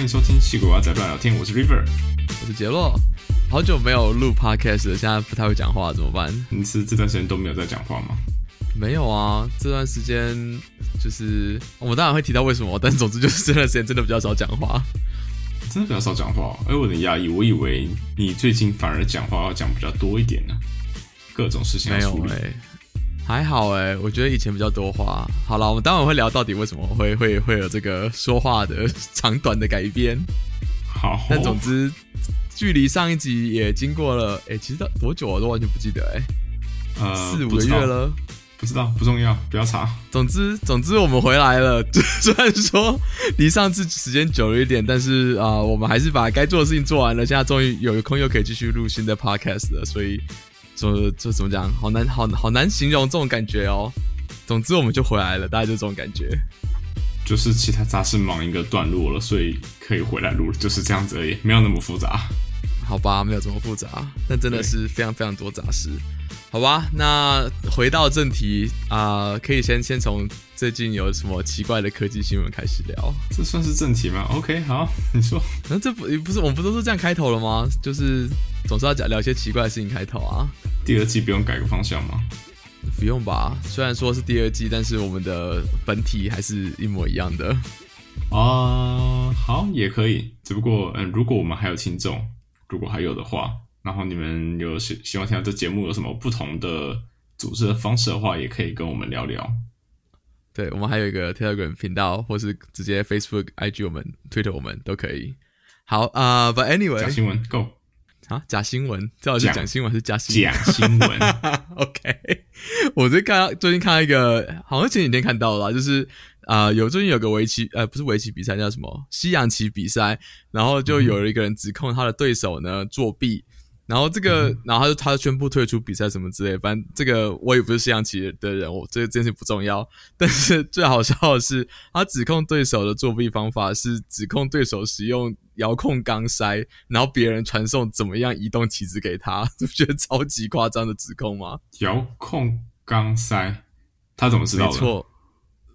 欢迎收听《戏鬼娃仔乱聊天》，我是 River，我是杰洛。好久没有录 podcast 了，现在不太会讲话，怎么办？你是这段时间都没有在讲话吗？没有啊，这段时间就是我当然会提到为什么，但总之就是这段时间真的比较少讲话，真的比较少讲话。哎，我有点压抑，我以为你最近反而讲话要讲比较多一点呢，各种事情要处理。还好哎，我觉得以前比较多话。好了，我们待会会聊到底为什么会会会有这个说话的长短的改变。好，但总之，距离上一集也经过了哎，其实多久我都完全不记得哎，呃，四五个月了，不知道不重要，不要查。总之总之我们回来了，虽然说离上次时间久了一点，但是啊，我们还是把该做的事情做完了。现在终于有空又可以继续录新的 podcast 了，所以。就就怎么讲？好难，好好难形容这种感觉哦。总之，我们就回来了，大概就这种感觉。就是其他杂事忙一个段落了，所以可以回来录了，就是这样子而已，没有那么复杂。好吧，没有这么复杂，但真的是非常非常多杂事。好吧，那回到正题啊，可以先先从最近有什么奇怪的科技新闻开始聊。这算是正题吗？OK，好，你说。那这不不是我们不都是这样开头了吗？就是总是要讲聊一些奇怪的事情开头啊。第二季不用改个方向吗？不用吧，虽然说是第二季，但是我们的本体还是一模一样的。啊，好，也可以。只不过，嗯，如果我们还有听众，如果还有的话。然后你们有希希望听到这节目有什么不同的组织的方式的话，也可以跟我们聊聊。对我们还有一个 Telegram 频道，或是直接 Facebook、IG 我们 Twitter 我们都可以。好啊，But anyway，假新闻 Go 啊，假新闻，最好是讲新闻是假新闻假新闻。OK，我最看最近看到一个，好像前几天看到了，就是啊，有最近有个围棋，呃，不是围棋比赛，叫什么西洋棋比赛，然后就有一个人指控他的对手呢作弊。然后这个，然后他就他宣布退出比赛什么之类，反正这个我也不是西洋棋的人，我这个这件事不重要。但是最好笑的是，他指控对手的作弊方法是指控对手使用遥控钢塞，然后别人传送怎么样移动棋子给他，不觉得超级夸张的指控吗？遥控钢塞，他怎么知道的？没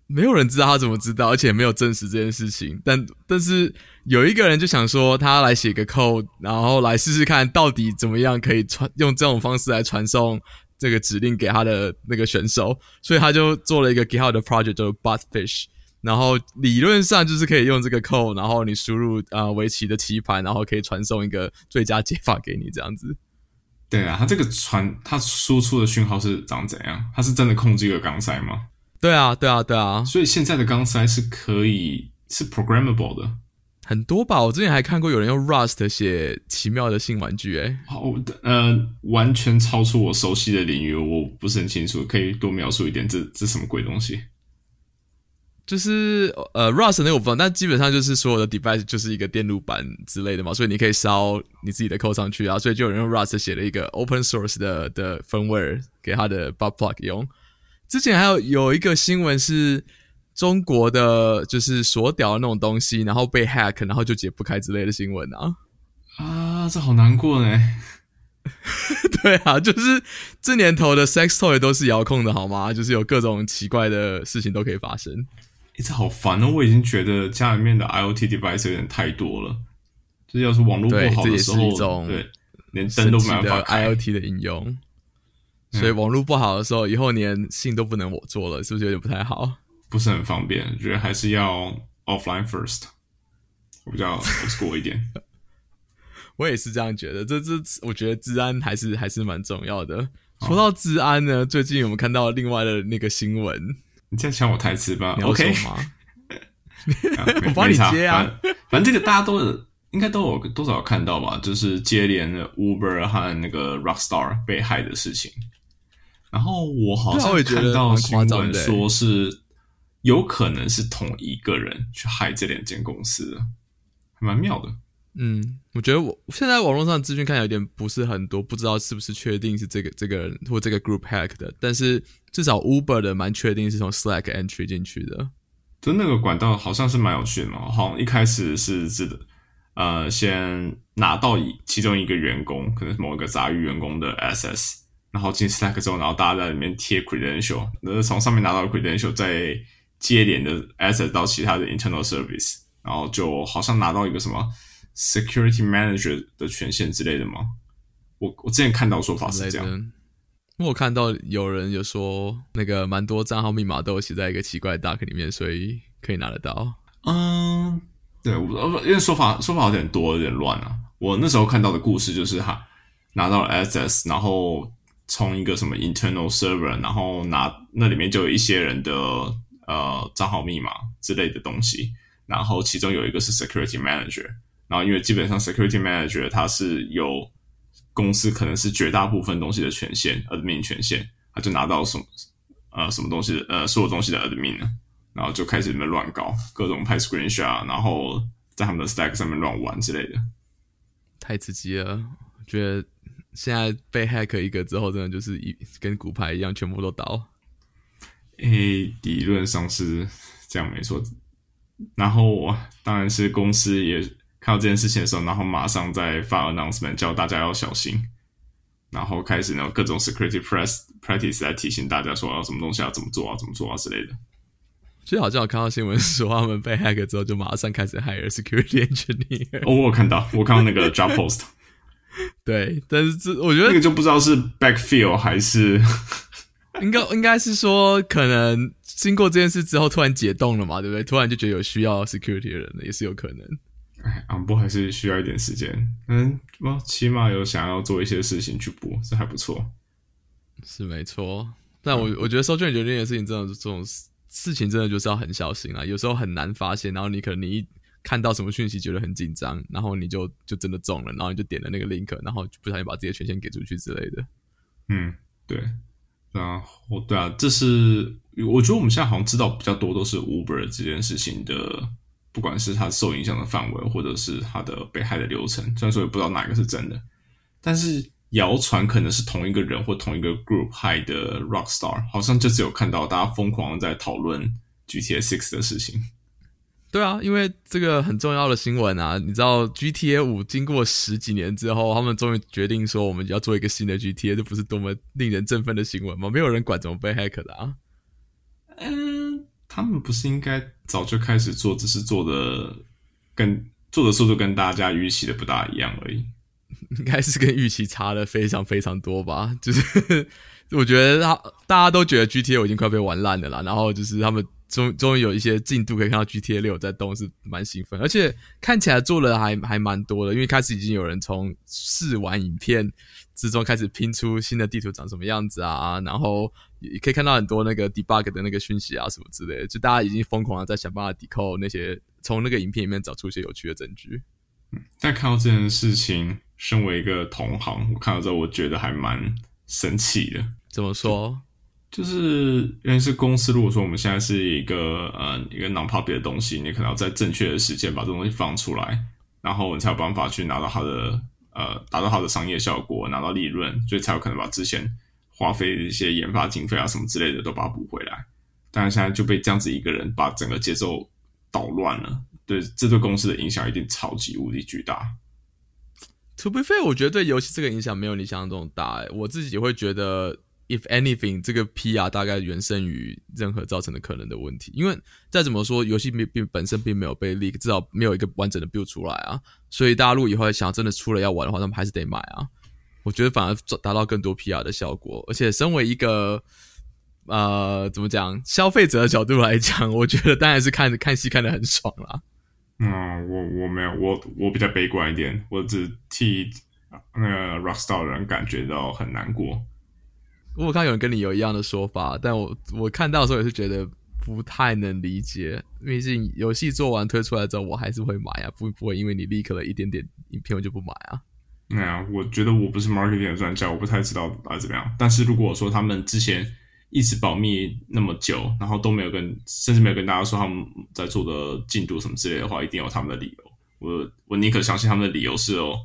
没有人知道他怎么知道，而且没有证实这件事情。但但是有一个人就想说，他来写个 code，然后来试试看到底怎么样可以传用这种方式来传送这个指令给他的那个选手，所以他就做了一个 GitHub 的 project 叫 Botfish，然后理论上就是可以用这个 code，然后你输入啊围棋的棋盘，然后可以传送一个最佳解法给你这样子。对啊，他这个传他输出的讯号是长怎样？他是真的控制一个钢塞吗？对啊，对啊，对啊，所以现在的钢塞是可以是 programmable 的，很多吧？我之前还看过有人用 Rust 写奇妙的新玩具，哎，好，呃，完全超出我熟悉的领域，我不是很清楚，可以多描述一点，这这什么鬼东西？就是呃，Rust 那个我不知道，但基本上就是所有的 device 就是一个电路板之类的嘛，所以你可以烧你自己的 code 上去啊，所以就有人用 Rust 写了一个 open source 的的 firmware 给他的 bug plug 用。之前还有有一个新闻是中国的，就是锁屌的那种东西，然后被 hack，然后就解不开之类的新闻啊啊，这好难过呢。对啊，就是这年头的 sex toy 都是遥控的好吗？就是有各种奇怪的事情都可以发生。一直好烦哦，我已经觉得家里面的 IOT device 有点太多了。就是要是网络不好的时候，对，连灯都没办法开 IOT 的应用。所以网络不好的时候，以后连信都不能我做了，是不是有点不太好？不是很方便，觉得还是要 offline first，我比较 school 一点。我也是这样觉得，这这我觉得治安还是还是蛮重要的。说到治安呢，最近我们看到另外的那个新闻，你在抢我台词吧？OK 吗？我帮你接啊。反正这个大家都应该都有多少看到吧？就是接连的 Uber 和那个 Rockstar 被害的事情。然后我好像看到新闻说是有可能是同一个人去害这两间公司，还蛮妙的。嗯，我觉得我现在网络上资讯看有点不是很多，不知道是不是确定是这个这个人或这个 group hack 的。但是至少 Uber 的蛮确定是从 Slack entry 进去的。就那个管道好像是蛮有趣的嘛，好像一开始是指的呃，先拿到其中一个员工，可能是某一个杂鱼员工的 SS。然后进 Slack 之后，然后大家在里面贴 credential，那从上面拿到 credential，再接连的 access 到其他的 internal service，然后就好像拿到一个什么 security manager 的权限之类的吗？我我之前看到说法是这样。我看到有人有说，那个蛮多账号密码都写在一个奇怪的 duck 里面，所以可以拿得到。嗯，对，我因为说法说法有点多，有点乱啊。我那时候看到的故事就是哈拿到了 SS，然后从一个什么 internal server，然后拿那里面就有一些人的呃账号密码之类的东西，然后其中有一个是 security manager，然后因为基本上 security manager 他是有。公司可能是绝大部分东西的权限，admin 权限，他就拿到什么呃什么东西呃所有东西的 admin，然后就开始里面乱搞，各种拍 screenshot，然后在他们的 stack 上面乱玩之类的，太刺激了！觉得现在被 hack 一个之后，真的就是一跟骨牌一样，全部都倒。诶，理论上是这样没错，然后当然是公司也。看到这件事情的时候，然后马上在发 announcement 叫大家要小心，然后开始呢各种 security press practice 来提醒大家说要，什么东西要怎么做啊，怎么做啊之类的。所以好像我看到新闻说，他们被 hack 之后就马上开始 hire security engineer。哦，我看到，我看到那个 job post。对，但是这我觉得那个就不知道是 backfill 还是 应该应该是说，可能经过这件事之后突然解冻了嘛，对不对？突然就觉得有需要 security 的人了，也是有可能。哎，昂波还是需要一点时间。嗯，我起码有想要做一些事情去补，这还不错。是没错，但我我觉得收卷决定的事情，真的这种事情真的就是要很小心啊。有时候很难发现，然后你可能你一看到什么讯息觉得很紧张，然后你就就真的中了，然后你就点了那个 link，然后不小心把自己的权限给出去之类的。嗯，对。然后对啊，这是我觉得我们现在好像知道比较多都是 Uber 这件事情的。不管是它受影响的范围，或者是它的被害的流程，虽然说也不知道哪个是真的，但是谣传可能是同一个人或同一个 group 害的 Rockstar，好像就只有看到大家疯狂在讨论 GTA Six 的事情。对啊，因为这个很重要的新闻啊，你知道 GTA 五经过十几年之后，他们终于决定说我们要做一个新的 GTA，这不是多么令人振奋的新闻吗？没有人管怎么被 hack 的啊。嗯。他们不是应该早就开始做，只是做的跟做的速度跟大家预期的不大一样而已。应该是跟预期差的非常非常多吧？就是 我觉得他大家都觉得 GTA 已经快被玩烂了啦，然后就是他们终终于有一些进度可以看到 GTA 六在动，是蛮兴奋，而且看起来做的还还蛮多的，因为开始已经有人从试玩影片。之中开始拼出新的地图长什么样子啊，然后也可以看到很多那个 debug 的那个讯息啊什么之类的，就大家已经疯狂的在想办法抵扣那些从那个影片里面找出一些有趣的证据。嗯，但看到这件事情，身为一个同行，我看到之后我觉得还蛮生气的。怎么说？就是因为是公司，如果说我们现在是一个呃一个 non-public 的东西，你可能要在正确的时间把这东西放出来，然后你才有办法去拿到它的。呃，达到好的商业效果，拿到利润，所以才有可能把之前花费的一些研发经费啊什么之类的都把它补回来。但是现在就被这样子一个人把整个节奏捣乱了，对这对公司的影响一定超级无敌巨大。To be fair，我觉得对游戏这个影响没有你想象中大。我自己会觉得。If anything，这个 PR 大概原生于任何造成的可能的问题，因为再怎么说，游戏并并本身并没有被 leak，至少没有一个完整的 build 出来啊，所以大家如果以后想要真的出了要玩的话，那么还是得买啊。我觉得反而达到更多 PR 的效果，而且身为一个呃怎么讲消费者的角度来讲，我觉得当然是看看戏看得很爽啦。嗯，我我没有，我我比较悲观一点，我只替那个 Rockstar 人感觉到很难过。我看有人跟你有一样的说法，但我我看到的时候也是觉得不太能理解。毕竟游戏做完推出来之后，我还是会买啊，不不会因为你立刻了一点点影片我就不买啊。对啊，我觉得我不是 marketing 的专家，我不太知道啊怎么样。但是如果说他们之前一直保密那么久，然后都没有跟，甚至没有跟大家说他们在做的进度什么之类的话，一定有他们的理由。我我宁可相信他们的理由是有，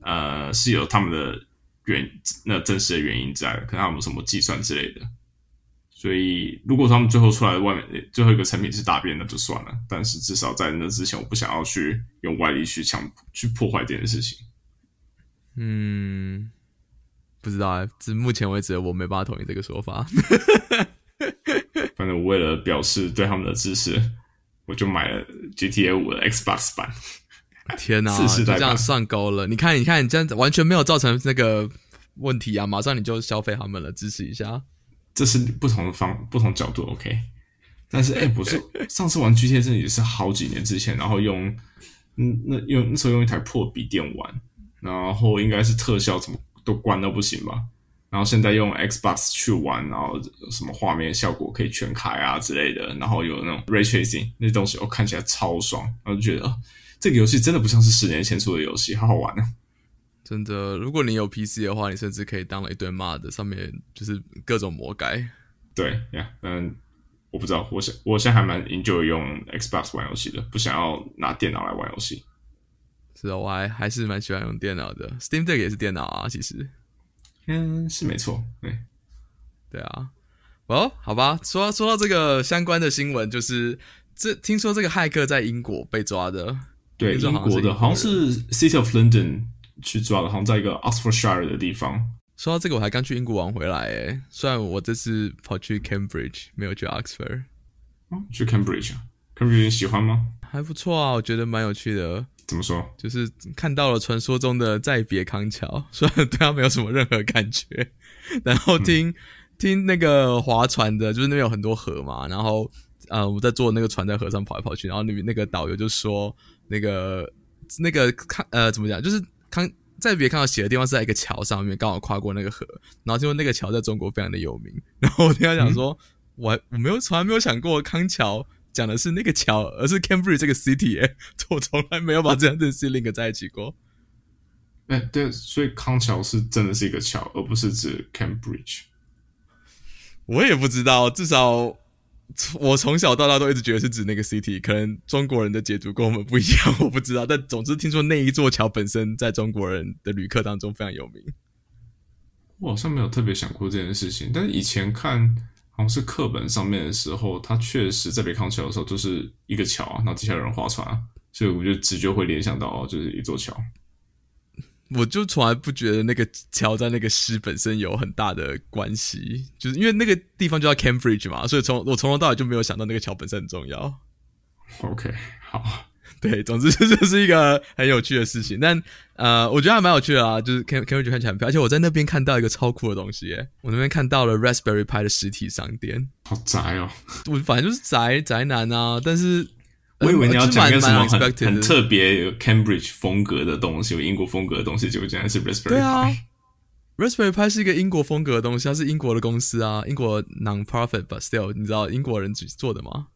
呃，是有他们的。原那真实的原因在，可能他们什么计算之类的，所以如果他们最后出来的外面最后一个成品是大便，那就算了。但是至少在那之前，我不想要去用外力去强去破坏这件事情。嗯，不知道啊，至目前为止我没办法同意这个说法。反正我为了表示对他们的支持，我就买了，GTA 五的 Xbox 版。天哪，就这样算高了。你看，你看，你这样完全没有造成那个问题啊！马上你就消费他们了，支持一下。这是不同的方、不同角度，OK。但是，哎，不是，上次玩 GTA 真的也是好几年之前，然后用，嗯，那用那时候用一台破笔电玩，然后应该是特效怎么都关到不行吧。然后现在用 Xbox 去玩，然后什么画面效果可以全开啊之类的，然后有那种 Ray Tracing 那东西，我看起来超爽，然后就觉得啊。这个游戏真的不像是十年前出的游戏，好好玩啊！真的，如果你有 PC 的话，你甚至可以当了一堆骂的，上面就是各种魔改。对呀，嗯，我不知道，我现我现在还蛮 enjoy 用 Xbox 玩游戏的，不想要拿电脑来玩游戏。是啊，我还还是蛮喜欢用电脑的，Steam Deck 也是电脑啊，其实。嗯，是没错，对，对啊。哦，好吧，说说到这个相关的新闻，就是这听说这个骇客在英国被抓的。对，英国的，好像是 City of London 去抓的，好像在一个 Oxfordshire 的地方。说到这个，我还刚去英国玩回来，诶，虽然我这次跑去 Cambridge，没有去 Oxford。去 Cambridge，Cambridge 喜欢吗？还不错啊，我觉得蛮有趣的。怎么说？就是看到了传说中的再别康桥，虽然对他没有什么任何感觉，然后听听那个划船的，就是那边有很多河嘛，然后呃，我们在坐那个船在河上跑来跑去，然后那边那个导游就说。那个那个看呃怎么讲？就是康在别看到写的地方是在一个桥上面，刚好跨过那个河。然后听说那个桥在中国非常的有名。然后我听他讲说，我我没有从来没有想过康桥讲的是那个桥，而是 Cambridge 这个 city。哎，我从来没有把这样的事 link 在一起过。哎，对，所以康桥是真的是一个桥，而不是指 Cambridge。我也不知道，至少。我从小到大都一直觉得是指那个 city，可能中国人的解读跟我们不一样，我不知道。但总之听说那一座桥本身在中国人的旅客当中非常有名。我好像没有特别想过这件事情，但是以前看好像是课本上面的时候，它确实在北康桥的时候就是一个桥啊，然后底下有人划船啊，所以我就直觉会联想到就是一座桥。我就从来不觉得那个桥在那个诗本身有很大的关系，就是因为那个地方就叫 Cambridge 嘛，所以从我从头到尾就没有想到那个桥本身很重要。OK，好，对，总之这就是一个很有趣的事情。但呃，我觉得还蛮有趣的啊，就是 Cambridge 看起来很漂亮，而且我在那边看到一个超酷的东西，耶，我那边看到了 Raspberry Pi 的实体商店，好宅哦！我反正就是宅宅男啊，但是。我以为你要讲个什么很很特别有 Cambridge 风格的东西，有英国风格的东西，结果竟然是 Raspberry Pi。对啊，Raspberry Pi 是一个英国风格的东西，它是英国的公司啊，英国 non-profit，but still，你知道英国人做的吗？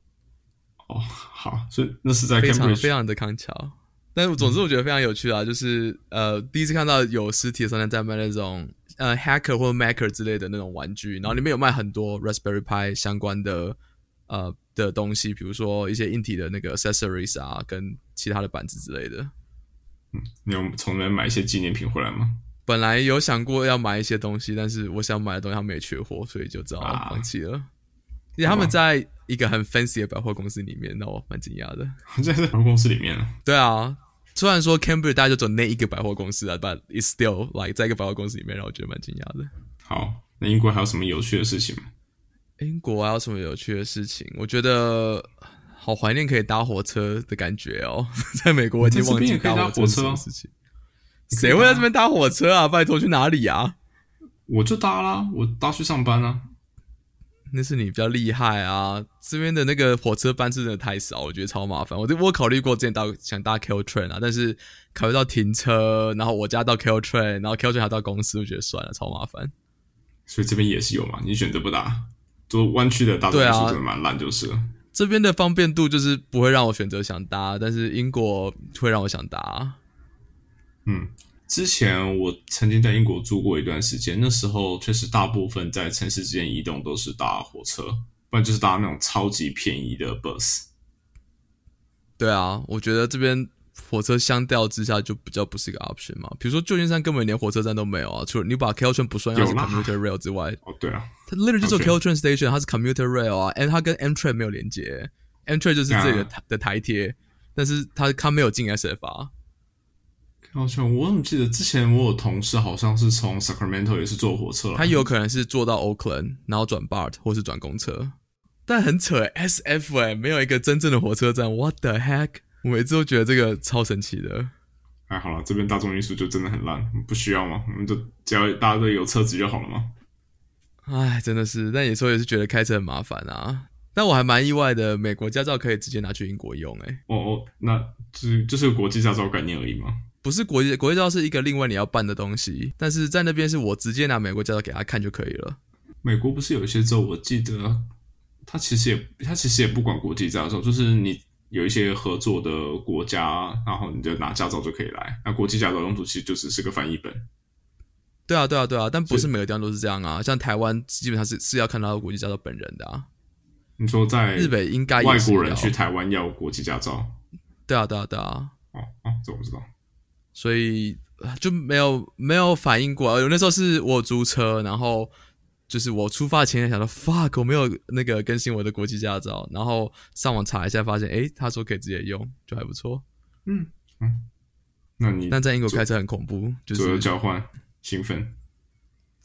哦，好，所以那是在非常非常的康桥。但是总之我觉得非常有趣啊，就是呃，第一次看到有实体的商店在卖那种呃 Hacker 或 Maker 之类的那种玩具，然后里面有卖很多 Raspberry Pi 相关的呃。的东西，比如说一些硬体的那个 accessories 啊，跟其他的板子之类的。嗯，你有从那边买一些纪念品回来吗？本来有想过要买一些东西，但是我想买的东西他们也缺货，所以就只好放弃了。因为他们在一个很 fancy 的百货公司里面，那我蛮惊讶的。在百货公司里面对啊，虽然说 Cambridge 大家就走那一个百货公司啊，but it's still like 在一个百货公司里面，让我觉得蛮惊讶的。好，那英国还有什么有趣的事情吗？英国还有什么有趣的事情？我觉得好怀念可以搭火车的感觉哦。在美国已经忘记搭火车的事情。谁会在这边搭火车啊？拜托，去哪里啊？我就搭啦，我搭去上班啊。那是你比较厉害啊！这边的那个火车班次真的太少，我觉得超麻烦。我我考虑过之前搭想搭 Q train 啊，但是考虑到停车，然后我家到 Q train，然后 Q train 还到公司，我觉得算了，超麻烦。所以这边也是有嘛？你选择不搭？做弯曲的大多数真的蛮烂，就是这边的方便度就是不会让我选择想搭，但是英国会让我想搭。嗯，之前我曾经在英国住过一段时间，那时候确实大部分在城市之间移动都是搭火车，不然就是搭那种超级便宜的 bus。对啊，我觉得这边。火车相较之下就比较不是一个 option 嘛。比如说旧金山根本连火车站都没有啊，除了你把 K L train 不算它是 commuter rail 之外，哦对啊，它 literally 就是 K L train station，它是 commuter rail 啊，and 它跟 M train 没有连接，M train 就是这个的台铁，但是它它没有进 S F 啊。好像我怎么记得之前我有同事好像是从 Sacramento 也是坐火车，他有可能是坐到 Oakland，然后转 BART 或是转公车，但很扯，SF 哎、没有一个真正的火车站，What the heck？我每次都觉得这个超神奇的。哎，好了，这边大众运输就真的很烂，不需要吗？我们就只要大家都有车子就好了吗？哎，真的是，但有时候也是觉得开车很麻烦啊。但我还蛮意外的，美国驾照可以直接拿去英国用，哎。哦哦，那就是就是国际驾照概念而已吗？不是国际国际驾照是一个另外你要办的东西，但是在那边是我直接拿美国驾照给他看就可以了。美国不是有一些州，我记得他其实也他其实也不管国际驾照，就是你。有一些合作的国家，然后你就拿驾照就可以来。那国际驾照用途其实就只是个翻译本。对啊，对啊，对啊，但不是每个地方都是这样啊。像台湾基本上是是要看到国际驾照本人的啊。你说在日本应该外国人去台湾要国际驾照？对啊，对啊，对啊。哦哦，这我不知道。所以就没有没有反应过。有那时候是我租车，然后。就是我出发前想到，fuck，我没有那个更新我的国际驾照，然后上网查一下，发现，诶，他说可以直接用，就还不错。嗯嗯，那你但在英国开车很恐怖，就是左右交换，兴奋。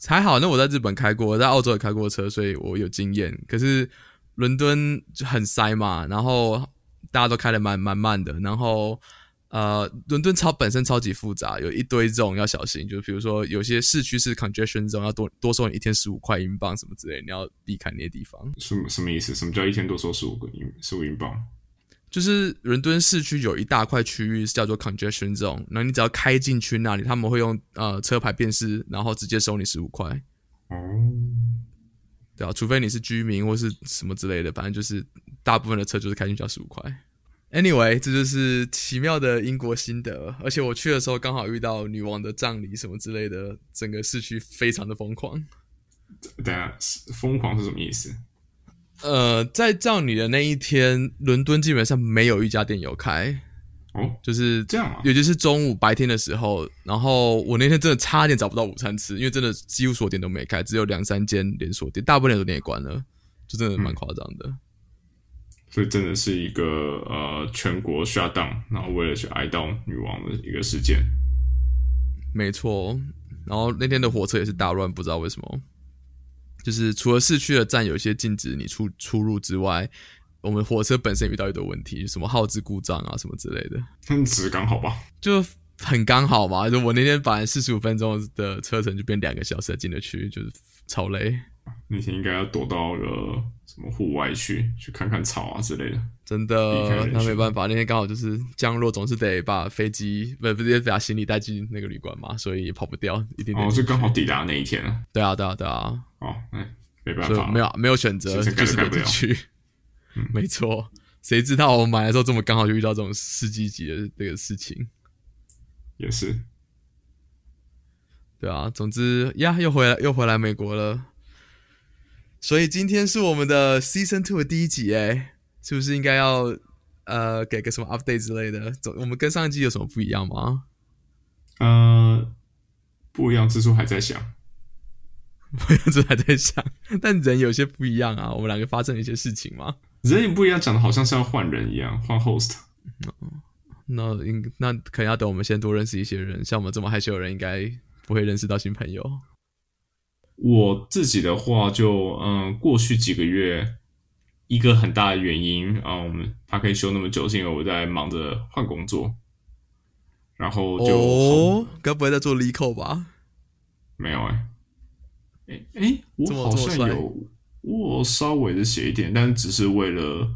还好，那我在日本开过，在澳洲也开过车，所以我有经验。可是伦敦就很塞嘛，然后大家都开的蛮蛮慢的，然后。呃，伦敦超本身超级复杂，有一堆这种要小心。就比如说，有些市区是 congestion zone，要多多收你一天十五块英镑什么之类，你要避开那些地方。什么什么意思？什么叫一天多收十五个英十五英镑？就是伦敦市区有一大块区域是叫做 congestion zone，那你只要开进去那里，他们会用呃车牌辨识，然后直接收你十五块。哦，对啊，除非你是居民或是什么之类的，反正就是大部分的车就是开进去要十五块。Anyway，这就是奇妙的英国心得，而且我去的时候刚好遇到女王的葬礼什么之类的，整个市区非常的疯狂。等下，疯狂是什么意思？呃，在葬礼的那一天，伦敦基本上没有一家店有开。哦，就是这样啊。尤其是中午白天的时候，然后我那天真的差点找不到午餐吃，因为真的几乎所有店都没开，只有两三间连锁店，大部分连锁店也关了，就真的蛮夸张的。所以真的是一个呃全国 shut down，然后为了去哀悼女王的一个事件。没错，然后那天的火车也是大乱，不知道为什么。就是除了市区的站有一些禁止你出出入之外，我们火车本身遇到一堆问题，什么耗资故障啊什么之类的。很只刚好吧？就很刚好嘛。就我那天本来四十五分钟的车程就变两个小时才进得去，就是超累。那天应该要躲到个什么户外去，去看看草啊之类的。真的，那没办法，那天刚好就是降落，总是得把飞机不不是把行李带进那个旅馆嘛，所以也跑不掉，一定。哦，就刚好抵达那一天。对啊，对啊，对啊。哦，哎，没办法，没有没有选择，就是得进去。没错，谁知道我买的时候这么刚好就遇到这种司机级的这个事情。也是。对啊，总之呀，又回来又回来美国了。所以今天是我们的 Season Two 的第一集，哎，是不是应该要呃给个什么 update 之类的？总我们跟上一季有什么不一样吗？呃，不一样之处还在想，不一样之处还在想，但人有些不一样啊。我们两个发生了一些事情吗？人也不一样，讲的好像是要换人一样，换 host。那应那可能要等我们先多认识一些人，像我们这么害羞的人，应该不会认识到新朋友。我自己的话，就嗯，过去几个月一个很大的原因啊，我们他可以休那么久，是因为我在忙着换工作，然后就哦，该不会在做 l e c o 吧？没有哎，哎哎，我好像有，我稍微的写一点，但只是为了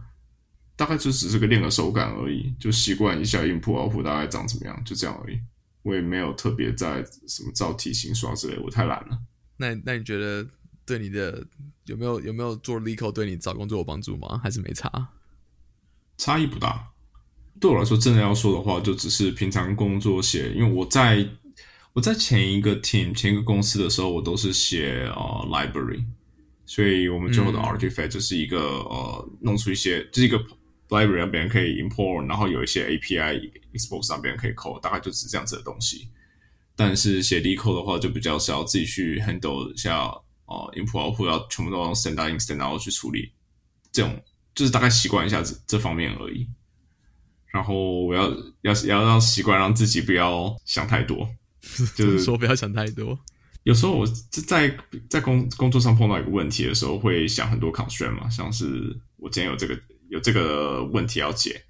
大概就只是个练个手感而已，就习惯一下音谱、奥谱大概长怎么样，就这样而已。我也没有特别在什么造题型刷之类，我太懒了。那那你觉得对你的有没有有没有做 l e c o 对你找工作有帮助吗？还是没差？差异不大。对我来说，真的要说的话，就只是平常工作写，因为我在我在前一个 team 前一个公司的时候，我都是写呃 library，所以我们最后的 artifact 就是一个呃弄出一些就是一个 library 让别人可以 import，然后有一些 API expose 让别人可以 call，大概就只是这样子的东西。但是写 l e c o 的话，就比较是要自己去 handle 一下哦，input output 要全部都用 standard instant 然后去处理，这种就是大概习惯一下这这方面而已。然后我要要要让习惯，让自己不要想太多，就是说不要想太多，有时候我在在工工作上碰到一个问题的时候，会想很多 constraint 嘛，像是我今天有这个有这个问题要解，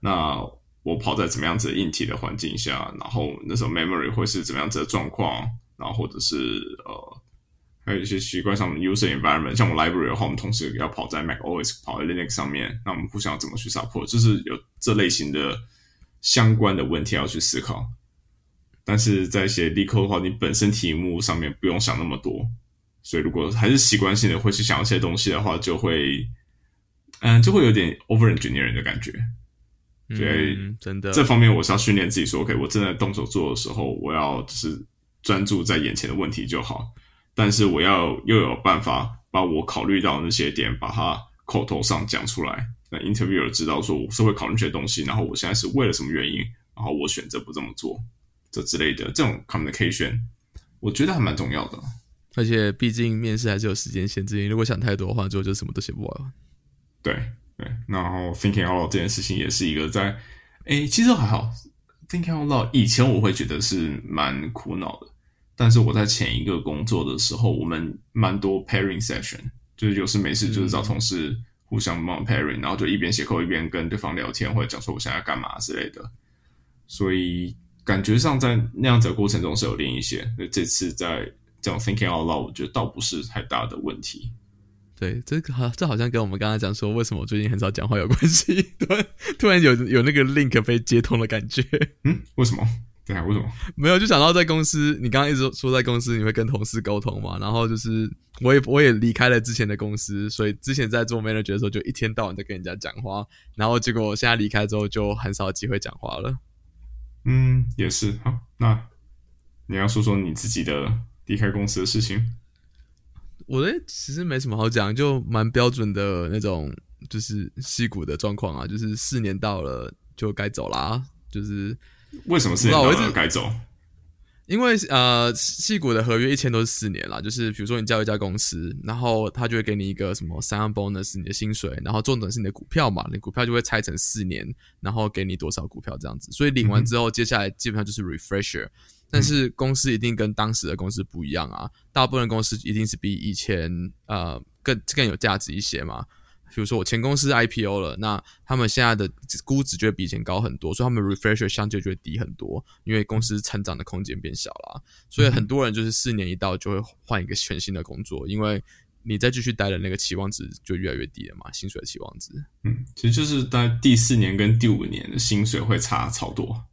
那我跑在怎么样子的硬体的环境下，然后那时候 memory 会是怎么样子的状况，然后或者是呃，还有一些习惯上的 user environment，像我 library 的话，我们同时要跑在 Mac OS 跑在 Linux 上面，那我们互相怎么去 support，就是有这类型的相关的问题要去思考。但是在写 l e c o 的话，你本身题目上面不用想那么多，所以如果还是习惯性的会去想一些东西的话，就会，嗯，就会有点 over engineering 的感觉。对，真的，这方面我是要训练自己说，OK，我真的动手做的时候，我要就是专注在眼前的问题就好。但是我要又有办法把我考虑到那些点，把它口头上讲出来，那 interviewer 知道说我是会考虑这些东西，然后我现在是为了什么原因，然后我选择不这么做。这之类的这种 communication，我觉得还蛮重要的。而且毕竟面试还是有时间限制，你如果想太多的话，最后就什么都写不完。对对，然后 thinking out loud 这件事情也是一个在，诶，其实还好。thinking out loud 以前我会觉得是蛮苦恼的，但是我在前一个工作的时候，我们蛮多 pairing session，就是有事没事就是找同事互相帮 pairing，然后就一边写扣一边跟对方聊天，或者讲说我现在干嘛之类的，所以。感觉上在那样子的过程中是有练一些，那这次在这种 thinking out loud，我觉得倒不是太大的问题。对，这个好，这好像跟我们刚刚讲说为什么我最近很少讲话有关系。突然突然有有那个 link 被接通的感觉。嗯，为什么？对啊，为什么？没有，就想到在公司，你刚刚一直说在公司你会跟同事沟通嘛，然后就是我也我也离开了之前的公司，所以之前在做 manager 的时候就一天到晚在跟人家讲话，然后结果我现在离开之后就很少机会讲话了。嗯，也是好。那你要说说你自己的离开公司的事情。我的其实没什么好讲，就蛮标准的那种，就是戏骨的状况啊，就是四年到了就该走啦。就是为什么四年到了该走？因为呃，戏股的合约一签都是四年啦，就是比如说你叫一家公司，然后他就会给你一个什么三万 bonus 你的薪水，然后重点是你的股票嘛，你股票就会拆成四年，然后给你多少股票这样子，所以领完之后，接下来基本上就是 refresher，但是公司一定跟当时的公司不一样啊，大部分公司一定是比以前呃更更有价值一些嘛。比如说我前公司 IPO 了，那他们现在的估值就会比以前高很多，所以他们 refresher 相对就会低很多，因为公司成长的空间变小了。所以很多人就是四年一到就会换一个全新的工作，因为你再继续待的那个期望值就越来越低了嘛，薪水的期望值。嗯，其实就是在第四年跟第五年的薪水会差超多。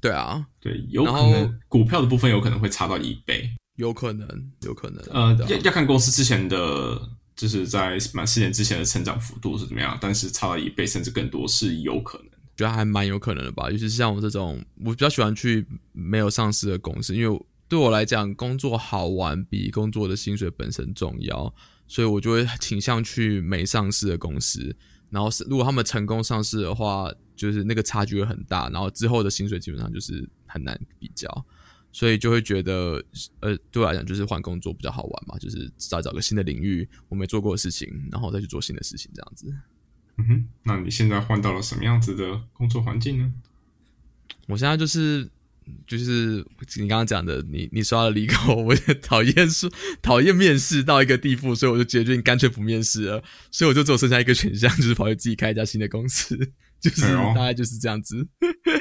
对啊，对，有可能股票的部分有可能会差到一倍，有可能，有可能。呃，要要看公司之前的。就是在满四年之前的成长幅度是怎么样，但是差了一倍甚至更多是有可能，觉得还蛮有可能的吧。尤其是像我这种，我比较喜欢去没有上市的公司，因为对我来讲，工作好玩比工作的薪水本身重要，所以我就会倾向去没上市的公司。然后是如果他们成功上市的话，就是那个差距会很大，然后之后的薪水基本上就是很难比较。所以就会觉得，呃，对我来讲就是换工作比较好玩嘛，就是再找个新的领域，我没做过的事情，然后再去做新的事情，这样子。嗯哼，那你现在换到了什么样子的工作环境呢？我现在就是就是你刚刚讲的，你你刷了离口，我也讨厌说讨厌面试到一个地步，所以我就决定干脆不面试了，所以我就只有剩下一个选项，就是跑去自己开一家新的公司，就是大概就是这样子。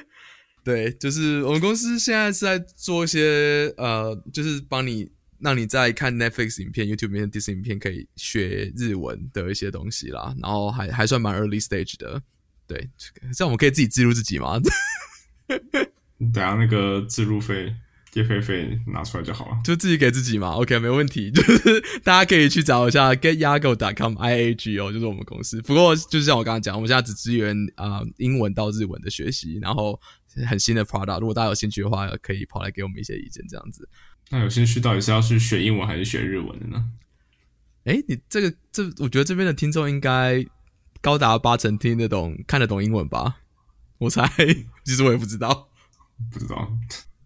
对，就是我们公司现在是在做一些呃，就是帮你让你在看 Netflix 影片、YouTube 影片、Disney 影片可以学日文的一些东西啦，然后还还算蛮 early stage 的。对，这样我们可以自己记录自己吗？等下那个自入费、电费费拿出来就好了，就自己给自己嘛。OK，没问题。就是大家可以去找一下 getyago.com，I A G O，就是我们公司。不过就是像我刚刚讲，我们现在只支援啊英文到日文的学习，然后。很新的 product，如果大家有兴趣的话，可以跑来给我们一些意见，这样子。那有兴趣到底是要去学英文还是学日文的呢？哎，你这个这，我觉得这边的听众应该高达八成听得懂、看得懂英文吧？我猜，其实我也不知道，不知道。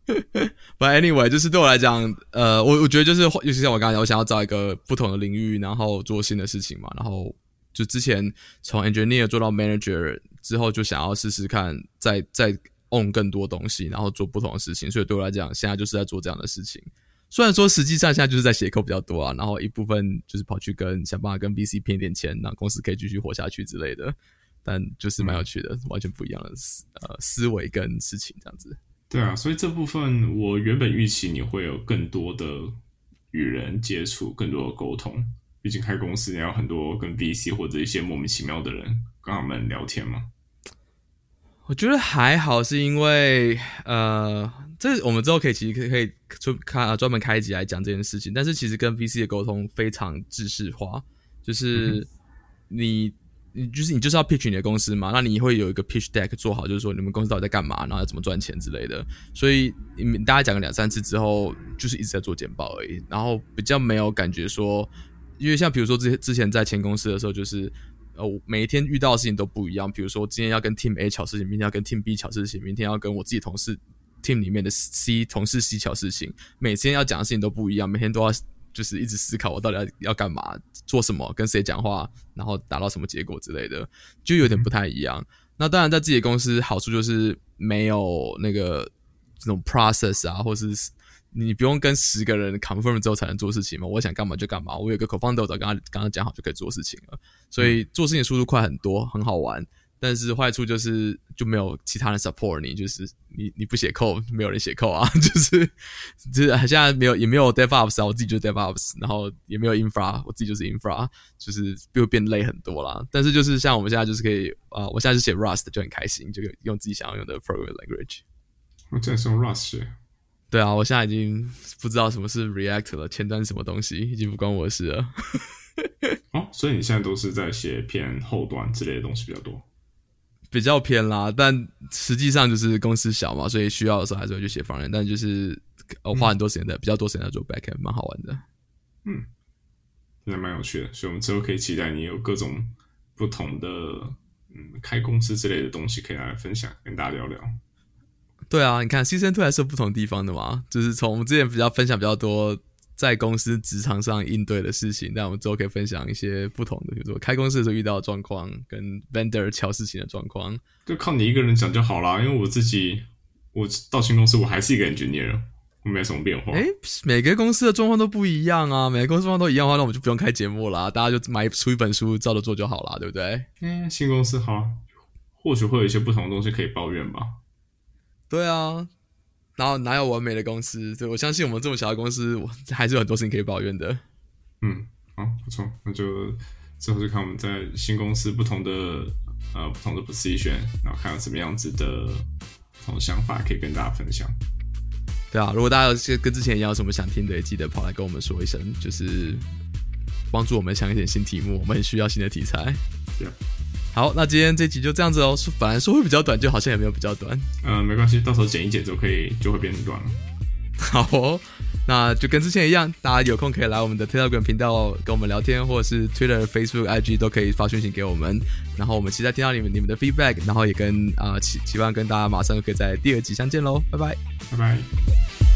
But anyway，就是对我来讲，呃，我我觉得就是，尤其像我刚才讲，我想要找一个不同的领域，然后做新的事情嘛。然后就之前从 engineer 做到 manager 之后，就想要试试看，再再。own 更多东西，然后做不同的事情，所以对我来讲，现在就是在做这样的事情。虽然说实际上现在就是在写扣比较多啊，然后一部分就是跑去跟想办法跟 VC 骗点钱，让公司可以继续活下去之类的。但就是蛮有趣的，完全不一样的思呃思维跟事情这样子。对啊，所以这部分我原本预期你会有更多的与人接触，更多的沟通。毕竟开公司你要很多跟 VC 或者一些莫名其妙的人跟他们聊天嘛。我觉得还好，是因为呃，这我们之后可以其实可以就看专门开一集来讲这件事情。但是其实跟 VC 的沟通非常制式化，就是你。你就是你就是要 pitch 你的公司嘛，那你会有一个 pitch deck 做好，就是说你们公司到底在干嘛，然后要怎么赚钱之类的。所以你们大家讲了两三次之后，就是一直在做简报而已，然后比较没有感觉说，因为像比如说之之前在前公司的时候，就是呃每一天遇到的事情都不一样。比如说今天要跟 team A 巧事情，明天要跟 team B 巧事情，明天要跟我自己同事 team 里面的 C 同事 C 巧事情，每天要讲的事情都不一样，每天都要。就是一直思考我到底要要干嘛，做什么，跟谁讲话，然后达到什么结果之类的，就有点不太一样。那当然，在自己的公司好处就是没有那个这种 process 啊，或是你不用跟十个人 confirm 之后才能做事情嘛。我想干嘛就干嘛，我有个 co-founder，早跟他刚刚讲好就可以做事情了，所以做事情速度快很多，很好玩。但是坏处就是就没有其他人 support 你，就是你你不写 code，没有人写 code 啊，就是就是现在没有也没有 DevOps 啊，我自己就是 DevOps，然后也没有 infra，我自己就是 infra，就是就变累很多啦。但是就是像我们现在就是可以啊，我现在是写 Rust 就很开心，就用自己想要用的 programming language。我在用 Rust。对啊，我现在已经不知道什么是 React 了，前端什么东西已经不关我的事了。哦，所以你现在都是在写偏后端之类的东西比较多。比较偏啦，但实际上就是公司小嘛，所以需要的时候还是会去写方案。但就是我花很多时间在比较多时间在做 backend，蛮好玩的。嗯，真的蛮有趣的，所以我们之后可以期待你有各种不同的嗯开公司之类的东西可以来分享，跟大家聊聊。对啊，你看 season two 还是不同地方的嘛，就是从我们之前比较分享比较多。在公司职场上应对的事情，那我们之后可以分享一些不同的，比如说开公司的时候遇到的状况，跟 vendor 敲事情的状况，就靠你一个人讲就好啦。因为我自己，我到新公司我还是一个 engineer，我没什么变化。哎，每个公司的状况都不一样啊，每个公司状况都一样的话，那我们就不用开节目啦，大家就买出一本书照着做就好啦，对不对？嗯，新公司好，或许会有一些不同的东西可以抱怨吧。对啊。然后哪有完美的公司？对我相信我们这么小的公司，我 还是有很多事情可以抱怨的。嗯，好，不错，那就之后就看我们在新公司不同的呃不同的 position，然后看有什么样子的不同的想法可以跟大家分享。对啊，如果大家有些跟之前一样有什么想听的，也记得跑来跟我们说一声，就是帮助我们想一点新题目，我们很需要新的题材。好，那今天这集就这样子哦。说本来说会比较短，就好像也没有比较短。嗯，没关系，到时候剪一剪就可以，就会变短了。好哦，那就跟之前一样，大家有空可以来我们的 Telegram 频道跟我们聊天，或者是 Twitter、Facebook、IG 都可以发讯息给我们。然后我们期待听到你们你们的 feedback，然后也跟啊期期望跟大家马上就可以在第二集相见喽。拜拜，拜拜。